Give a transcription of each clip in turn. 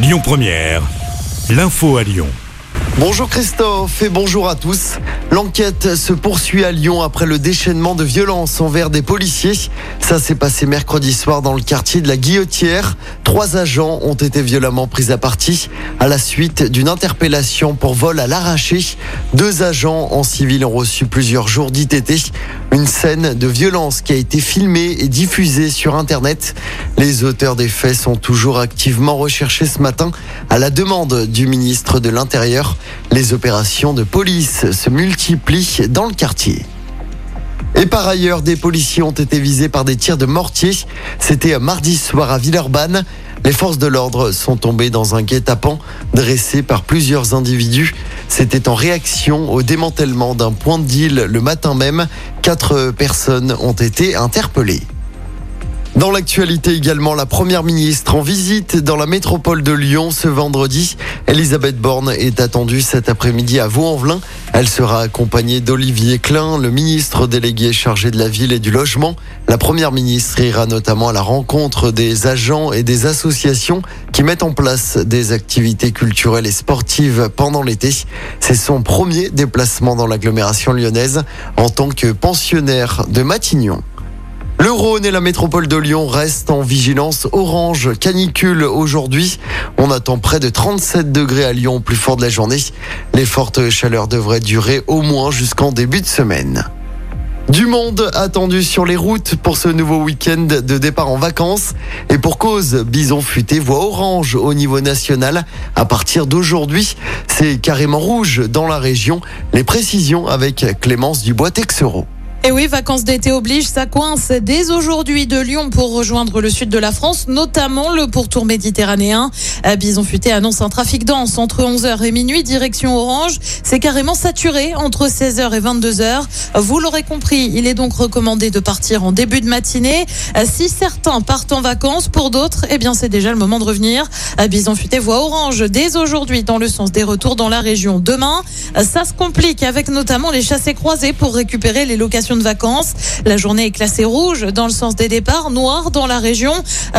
Lyon Première, l'info à Lyon. Bonjour Christophe et bonjour à tous. L'enquête se poursuit à Lyon après le déchaînement de violence envers des policiers. Ça s'est passé mercredi soir dans le quartier de la Guillotière. Trois agents ont été violemment pris à partie à la suite d'une interpellation pour vol à l'arraché. Deux agents en civil ont reçu plusieurs jours d'ITT. Une scène de violence qui a été filmée et diffusée sur Internet. Les auteurs des faits sont toujours activement recherchés ce matin à la demande du ministre de l'Intérieur. Les opérations de police se multiplient dans le quartier. Et par ailleurs, des policiers ont été visés par des tirs de mortier. C'était mardi soir à Villeurbanne. Les forces de l'ordre sont tombées dans un guet-apens dressé par plusieurs individus. C'était en réaction au démantèlement d'un point de deal le matin même. Quatre personnes ont été interpellées. Dans l'actualité également, la première ministre en visite dans la métropole de Lyon ce vendredi. Elisabeth Borne est attendue cet après-midi à Vaux-en-Velin. Elle sera accompagnée d'Olivier Klein, le ministre délégué chargé de la ville et du logement. La première ministre ira notamment à la rencontre des agents et des associations qui mettent en place des activités culturelles et sportives pendant l'été. C'est son premier déplacement dans l'agglomération lyonnaise en tant que pensionnaire de Matignon. Le Rhône et la métropole de Lyon restent en vigilance orange canicule aujourd'hui. On attend près de 37 degrés à Lyon au plus fort de la journée. Les fortes chaleurs devraient durer au moins jusqu'en début de semaine. Du monde attendu sur les routes pour ce nouveau week-end de départ en vacances. Et pour cause, Bison Futé voit orange au niveau national. À partir d'aujourd'hui, c'est carrément rouge dans la région. Les précisions avec Clémence Dubois-Texereau. Et oui, vacances d'été oblige, ça coince dès aujourd'hui de Lyon pour rejoindre le sud de la France, notamment le pourtour méditerranéen. Bison Futé annonce un trafic dense entre 11h et minuit, direction Orange. C'est carrément saturé entre 16h et 22h. Vous l'aurez compris, il est donc recommandé de partir en début de matinée. Si certains partent en vacances, pour d'autres, eh bien, c'est déjà le moment de revenir. Bison Futé voit Orange dès aujourd'hui dans le sens des retours dans la région. Demain, ça se complique avec notamment les chassés croisés pour récupérer les locations de vacances. La journée est classée rouge dans le sens des départs, noir dans la région.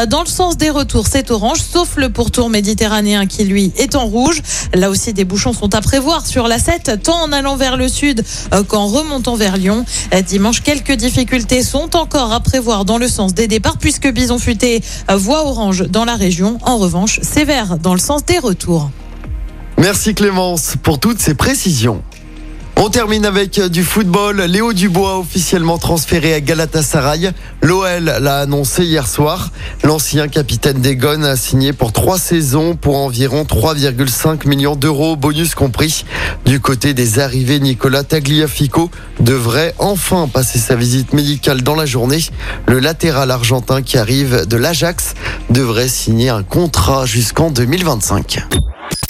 Dans le sens des retours, c'est orange, sauf le pourtour méditerranéen qui, lui, est en rouge. Là aussi, des bouchons sont à prévoir sur la 7, tant en allant vers le sud qu'en remontant vers Lyon. Dimanche, quelques difficultés sont encore à prévoir dans le sens des départs, puisque Bison Futé voit orange dans la région. En revanche, vert dans le sens des retours. Merci Clémence pour toutes ces précisions. On termine avec du football. Léo Dubois officiellement transféré à Galatasaray. L'OL l'a annoncé hier soir. L'ancien capitaine des Gones a signé pour trois saisons pour environ 3,5 millions d'euros, bonus compris. Du côté des arrivées, Nicolas Tagliafico devrait enfin passer sa visite médicale dans la journée. Le latéral argentin qui arrive de l'Ajax devrait signer un contrat jusqu'en 2025.